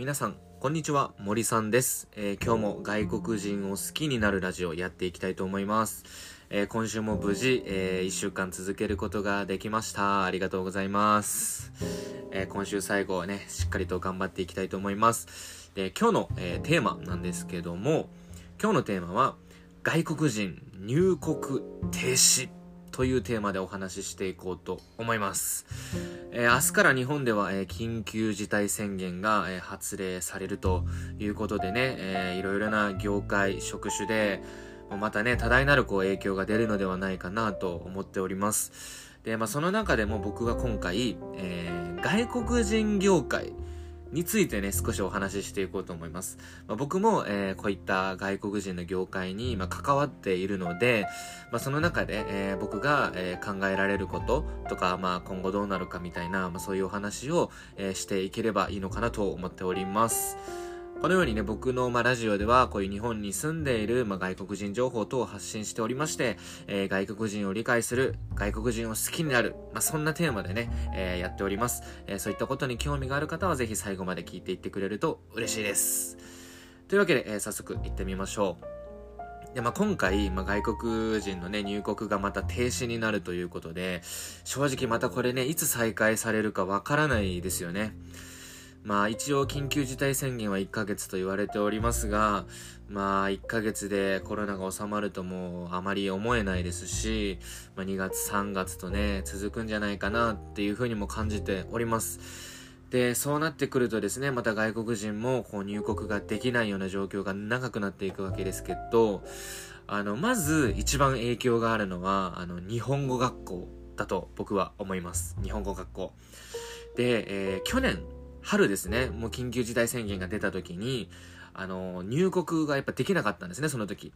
皆さん、こんにちは、森さんです、えー今日も外国人を好きになるラジオやっていきたいと思います。えー今週も無事、え1週間続けることができました。ありがとうございます。えー今週最後ね、しっかりと頑張っていきたいと思います。で、今日の、えーテーマなんですけども、今日のテーマは、外国人入国停止というテーマでお話ししていこうと思います。えー明日から日本では、えー緊急事態宣言が、えー発令されるということでね、えーいろいろな業界、職種で、またね、多大なるこう影響が出るのではないかなと思っております。で、まあその中でも僕が今回、えー外国人業界についてね、少しお話ししていこうと思います。まあ、僕も、えーこういった外国人の業界に、まあ、関わっているので、まあ、その中で、えー僕が、えー考えられることとか、まあ、今後どうなるかみたいな、まあ、そういうお話を、えーしていければいいのかなと思っております。このようにね、僕の、ま、ラジオでは、こういう日本に住んでいる、ま、外国人情報等を発信しておりまして、えー外国人を理解する、外国人を好きになる、まあ、そんなテーマでね、えーやっております。えーそういったことに興味がある方は、ぜひ最後まで聞いていってくれると嬉しいです。というわけで、えー早速行ってみましょう。で、まあ、今回、まあ、外国人のね、入国がまた停止になるということで、正直またこれね、いつ再開されるかわからないですよね。まあ一応緊急事態宣言は1ヶ月と言われておりますが、まあ1ヶ月でコロナが収まるともあまり思えないですし、まあ2月3月とね、続くんじゃないかなっていうふうにも感じております。で、そうなってくるとですね、また外国人もこう入国ができないような状況が長くなっていくわけですけど、あの、まず一番影響があるのは、あの、日本語学校だと僕は思います。日本語学校。で、えー去年、春ですね、もう緊急事態宣言が出た時に、あの、入国がやっぱできなかったんですね、その時。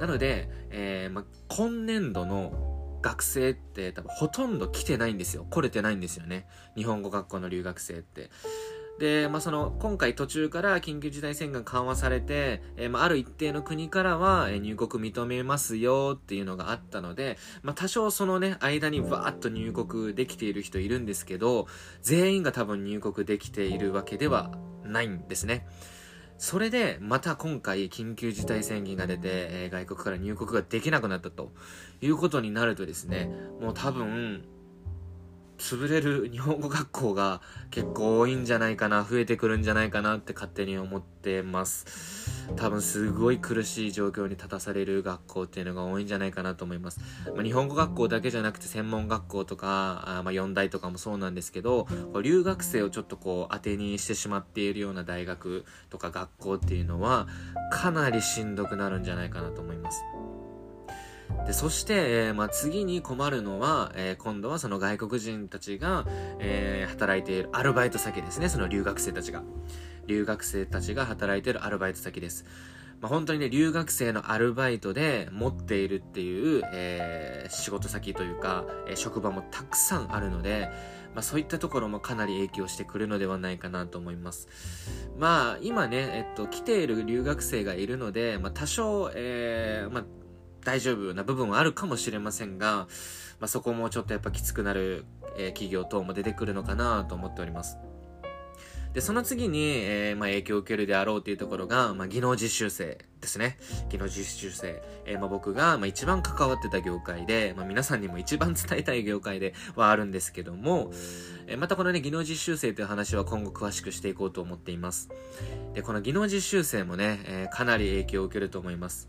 なので、えーまあ、今年度の学生って多分ほとんど来てないんですよ。来れてないんですよね。日本語学校の留学生って。で、まあ、その、今回途中から緊急事態宣言緩和されて、えーまあ、ある一定の国からは、え入国認めますよっていうのがあったので、まあ、多少そのね、間にわーっと入国できている人いるんですけど、全員が多分入国できているわけではないんですね。それで、また今回緊急事態宣言が出て、えー外国から入国ができなくなったということになるとですね、もう多分、潰れる日本語学校が結構多いんじゃないかな、増えてくるんじゃないかなって勝手に思ってます。多分すごい苦しい状況に立たされる学校っていうのが多いんじゃないかなと思います。まあ、日本語学校だけじゃなくて専門学校とか、あまあ、4大とかもそうなんですけど、こう留学生をちょっとこう当てにしてしまっているような大学とか学校っていうのは、かなりしんどくなるんじゃないかなと思います。で、そして、えーまあ、次に困るのは、えー今度はその外国人たちが、えー働いているアルバイト先ですね。その留学生たちが。留学生たちが働いているアルバイト先です。まあ、本当にね、留学生のアルバイトで持っているっていう、えー仕事先というか、えー職場もたくさんあるので、まあ、そういったところもかなり影響してくるのではないかなと思います。まあ、今ね、えっと、来ている留学生がいるので、まあ、多少、えーまあ、大丈夫な部分はあるかもしれませんが、まあ、そこもちょっとやっぱきつくなる、えー企業等も出てくるのかなと思っております。で、その次に、えーまあ、影響を受けるであろうというところが、まあ、技能実習生ですね。技能実習生。えーまあ、僕が、まあ、一番関わってた業界で、まあ、皆さんにも一番伝えたい業界ではあるんですけども、えーまたこのね、技能実習生という話は今後詳しくしていこうと思っています。で、この技能実習生もね、えーかなり影響を受けると思います。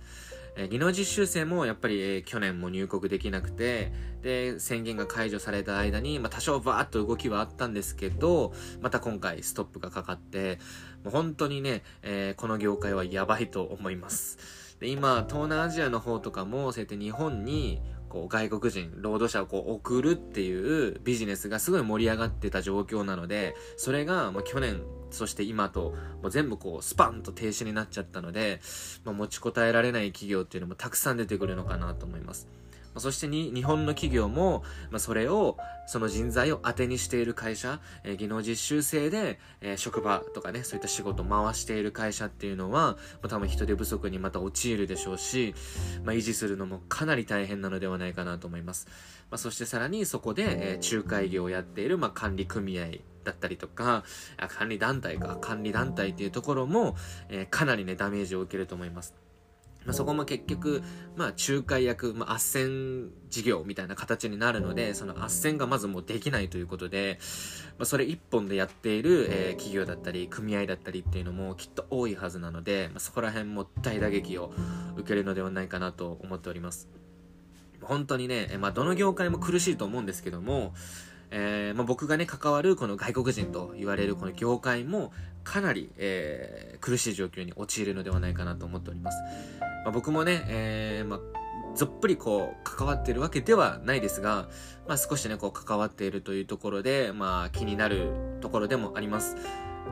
え技能実習生もやっぱり、え去年も入国できなくて、で、宣言が解除された間に、まあ、多少バーっと動きはあったんですけど、また今回ストップがかかって、もう本当にね、えこの業界はやばいと思います。で、今、東南アジアの方とかも、そうやって日本に、こう、外国人、労働者をこう送るっていうビジネスがすごい盛り上がってた状況なので、それが、まあ、去年、そして今と、もう全部こう、スパンと停止になっちゃったので、まあ、持ちこたえられない企業っていうのもたくさん出てくるのかなと思います。まそしてに、日本の企業も、まあ、それを、その人材を当てにしている会社、えー技能実習生で、えー職場とかね、そういった仕事を回している会社っていうのは、まあ、多分人手不足にまた陥るでしょうし、まあ、維持するのもかなり大変なのではないかなと思います。まあ、そしてさらにそこで、えー仲介業をやっている、まあ、管理組合だったりとか、管理団体か、管理団体っていうところも、えー、かなりね、ダメージを受けると思います。まあ、そこも結局、まあ、仲介役、まあ、斡旋事業みたいな形になるので、その斡旋がまずもうできないということで、まあ、それ一本でやっている、えー、企業だったり、組合だったりっていうのもきっと多いはずなので、まあ、そこら辺も大打撃を受けるのではないかなと思っております。本当にね、まあ、どの業界も苦しいと思うんですけども、えー、まあ、僕がね、関わるこの外国人と言われるこの業界も、かなり、えー、苦しい状況に陥るのではないかなと思っております。まあ、僕もね、えー、まあ、ぞっぷりこう、関わっているわけではないですが、まあ、少しね、こう、関わっているというところで、まあ、気になるところでもあります。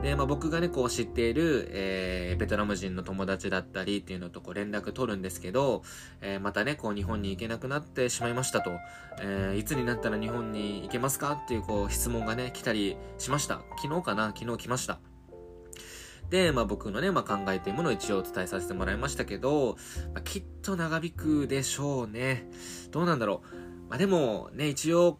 で、まあ、僕がね、こう知っている、えー、ベトナム人の友達だったりっていうのとこう連絡取るんですけど、えー、またね、こう日本に行けなくなってしまいましたと、えー、いつになったら日本に行けますか？っていうこう質問がね、来たりしました。昨日かな？昨日来ました。で、まあ僕のね、まあ考えているものを一応伝えさせてもらいましたけど、まあ、きっと長引くでしょうね。どうなんだろう。まあでもね、一応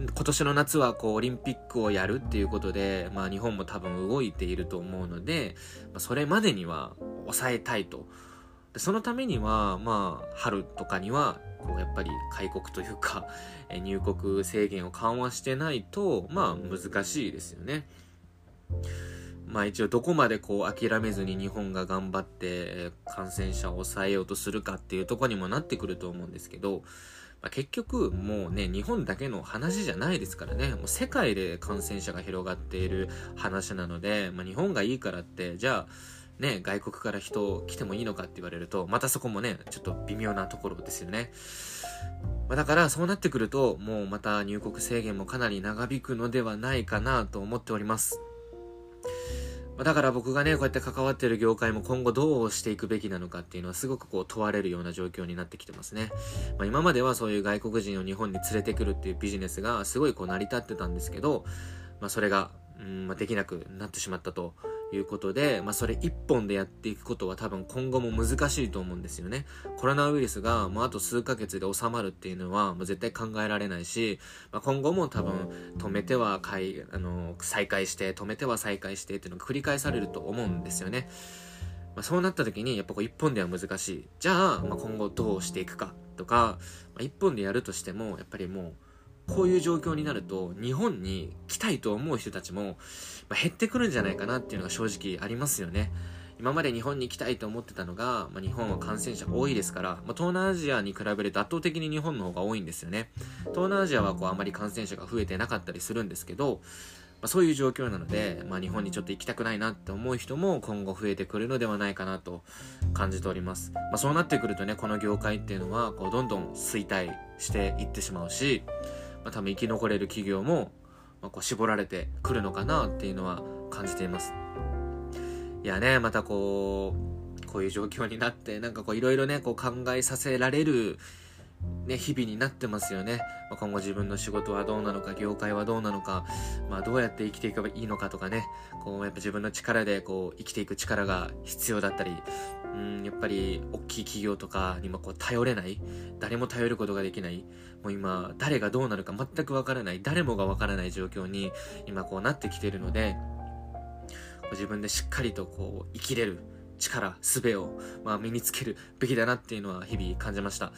今年の夏はこうオリンピックをやるっていうことで、まあ日本も多分動いていると思うので、まあ、それまでには抑えたいと。でそのためには、まあ春とかには、こうやっぱり開国というか、入国制限を緩和してないと、まあ難しいですよね。まあ一応どこまでこう諦めずに日本が頑張って感染者を抑えようとするかっていうとこにもなってくると思うんですけど、まあ、結局もうね、日本だけの話じゃないですからね、もう世界で感染者が広がっている話なので、まあ、日本がいいからって、じゃあ、ね、外国から人来てもいいのかって言われると、またそこもね、ちょっと微妙なところですよね。まあ、だからそうなってくると、もうまた入国制限もかなり長引くのではないかなと思っております。だから僕がね、こうやって関わってる業界も今後どうしていくべきなのかっていうのはすごくこう問われるような状況になってきてますね。まあ、今まではそういう外国人を日本に連れてくるっていうビジネスがすごいこう成り立ってたんですけど、まあ、それが、うんまあ、できなくなってしまったということで、まあ、それ一本でやっていくことは多分今後も難しいと思うんですよね。コロナウイルスがもうあと数ヶ月で収まるっていうのはもう絶対考えられないし、まあ、今後も多分止めては開あの再開して止めては再開してっていうのが繰り返されると思うんですよね。まあ、そうなった時にやっぱこう一本では難しい。じゃあ、まあ、今後どうしていくかとか、まあ、一本でやるとしてもやっぱりもうこういう状況になると日本に来たいと思う人たちも、ま減ってくるんじゃないかなっていうのが正直ありますよね。今まで日本に行きたいと思ってたのが、まあ、日本は感染者多いですから、まあ、東南アジアに比べると圧倒的に日本の方が多いんですよね。東南アジアはこうあまり感染者が増えてなかったりするんですけど、まあ、そういう状況なので、まあ、日本にちょっと行きたくないなって思う人も今後増えてくるのではないかなと感じております。まあ、そうなってくるとね、この業界っていうのはこうどんどん衰退していってしまうし、まあ、多分生き残れる企業も、まあ、こう絞られてくるのかなっていうのは感じています。いやね、またこう、こういう状況になって、なんかこういろいろね、こう考えさせられるね、日々になってますよね。ま、今後自分の仕事はどうなのか、業界はどうなのか、まあ、どうやって生きていけばいいのかとかね、こう、やっぱ自分の力でこう、生きていく力が必要だったり、うん、やっぱり、大きい企業とかにもこう、頼れない、誰も頼ることができない、もう今、誰がどうなるか全くわからない、誰もがわからない状況に、今こうなってきてるので、自分でしっかりとこう、生きれる力、術を、まあ、身につけるべきだなっていうのは日々感じました。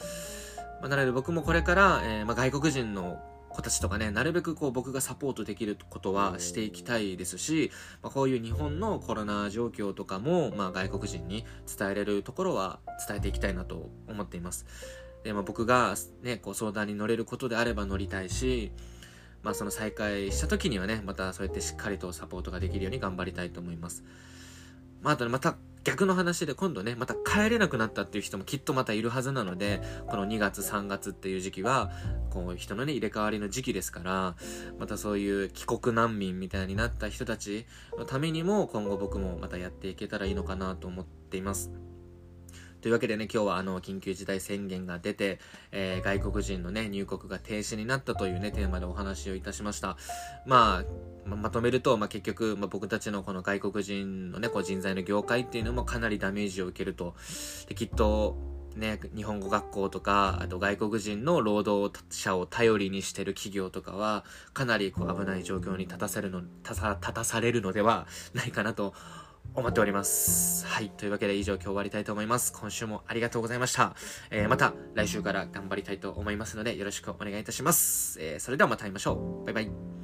まあ、なので僕もこれから、えー、まあ、外国人の子たちとかね、なるべくこう僕がサポートできることはしていきたいですし、まあ、こういう日本のコロナ状況とかも、まあ、外国人に伝えれるところは伝えていきたいなと思っています。で、まあ、僕がね、こう相談に乗れることであれば乗りたいし、まあその再開した時にはね、またそうやってしっかりとサポートができるように頑張りたいと思います。まああとね、また逆の話で今度ね、また帰れなくなったっていう人もきっとまたいるはずなので、この2月3月っていう時期は、こう人のね、入れ替わりの時期ですから、またそういう帰国難民みたいになった人たちのためにも今後僕もまたやっていけたらいいのかなと思っています。というわけでね、今日はあの、緊急事態宣言が出て、えー、外国人のね、入国が停止になったというね、テーマでお話をいたしました。まあ、ままとめると、まあ、結局、まあ、僕たちのこの外国人のね、こう人材の業界っていうのもかなりダメージを受けると。で、きっと、ね、日本語学校とか、あと外国人の労働者を頼りにしてる企業とかは、かなりこう危ない状況に立たせるの、立た立たされるのではないかなと思っております。はい。というわけで以上今日終わりたいと思います。今週もありがとうございました。えー、また来週から頑張りたいと思いますのでよろしくお願いいたします。えー、それではまた会いましょう。バイバイ。